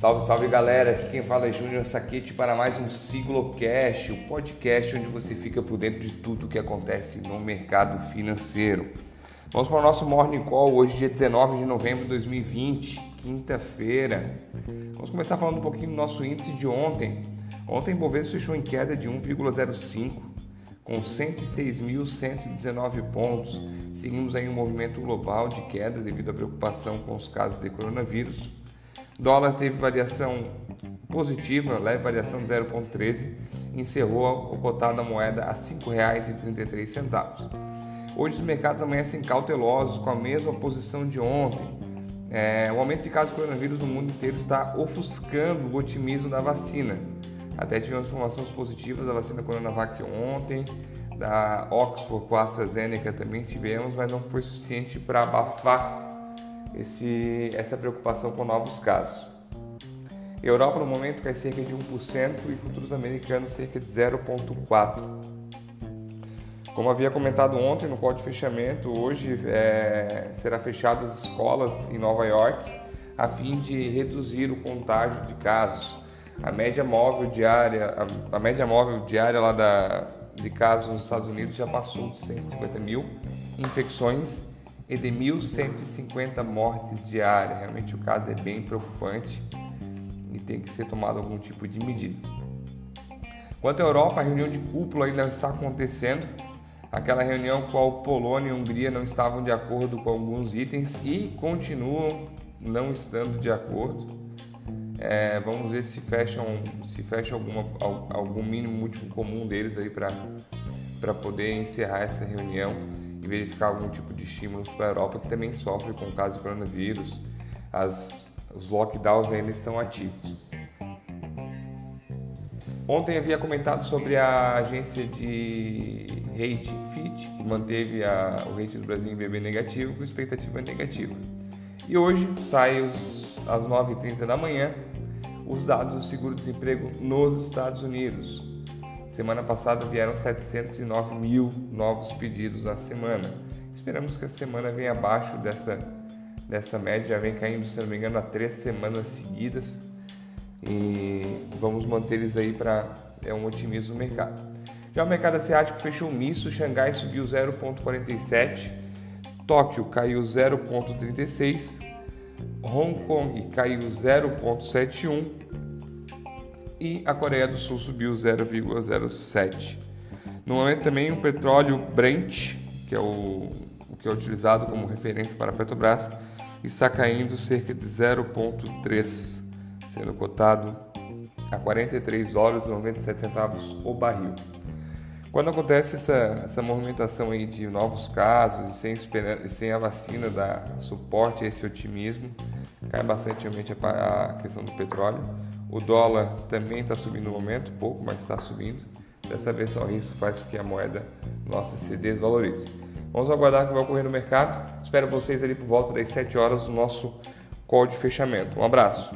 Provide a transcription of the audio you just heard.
Salve, salve galera! Aqui quem fala é Júnior Saquete para mais um Siglocast, o podcast onde você fica por dentro de tudo o que acontece no mercado financeiro. Vamos para o nosso Morning Call, hoje dia 19 de novembro de 2020, quinta-feira. Vamos começar falando um pouquinho do nosso índice de ontem. Ontem o Bovespa fechou em queda de 1,05, com 106.119 pontos. Seguimos aí um movimento global de queda devido à preocupação com os casos de coronavírus. Dólar teve variação positiva, leve variação de 0,13, encerrou o cotado da moeda a R$ 5,33. Hoje os mercados amanhecem cautelosos com a mesma posição de ontem. É, o aumento de casos de coronavírus no mundo inteiro está ofuscando o otimismo da vacina. Até tivemos informações positivas da vacina Coronavac ontem, da Oxford com a AstraZeneca também tivemos, mas não foi suficiente para abafar esse, essa preocupação com novos casos. Europa no momento cai cerca de 1% e futuros americanos cerca de 0,4%. Como havia comentado ontem no código de fechamento, hoje é, será fechadas as escolas em Nova York a fim de reduzir o contágio de casos. A média móvel diária, a, a média móvel diária lá da, de casos nos Estados Unidos já passou de 150 mil infecções e de 1.150 mortes diárias. Realmente o caso é bem preocupante e tem que ser tomado algum tipo de medida. Quanto à Europa, a reunião de cúpula ainda está acontecendo. Aquela reunião com a Polônia e Hungria não estavam de acordo com alguns itens e continuam não estando de acordo. É, vamos ver se fecham, se fecha algum mínimo múltiplo comum deles aí para poder encerrar essa reunião e verificar algum tipo de estímulos para a Europa, que também sofre com o caso do coronavírus. As, os lockdowns ainda estão ativos. Ontem havia comentado sobre a agência de rate Fitch, que manteve a, o rate do Brasil em BB negativo com expectativa negativa. E hoje sai os, às 9h30 da manhã os dados do seguro-desemprego nos Estados Unidos. Semana passada vieram 709 mil novos pedidos na semana. Esperamos que a semana venha abaixo dessa, dessa média, já vem caindo, se não me engano, há três semanas seguidas. E vamos manter eles aí para é um otimismo no mercado. Já o mercado asiático fechou misto, Xangai subiu 0,47, Tóquio caiu 0,36, Hong Kong caiu 0,71 e a Coreia do Sul subiu 0,07. No momento também o petróleo Brent, que é o, o que é utilizado como referência para a Petrobras, está caindo cerca de 0,3, sendo cotado a 43 dólares e 97 centavos o barril. Quando acontece essa, essa movimentação aí de novos casos e sem, sem a vacina dar suporte a esse otimismo, cai bastante a questão do petróleo. O dólar também está subindo no momento, pouco, mas está subindo. Dessa vez só isso faz com que a moeda nossa se desvalorize. Vamos aguardar o que vai ocorrer no mercado. Espero vocês ali por volta das 7 horas do nosso call de fechamento. Um abraço.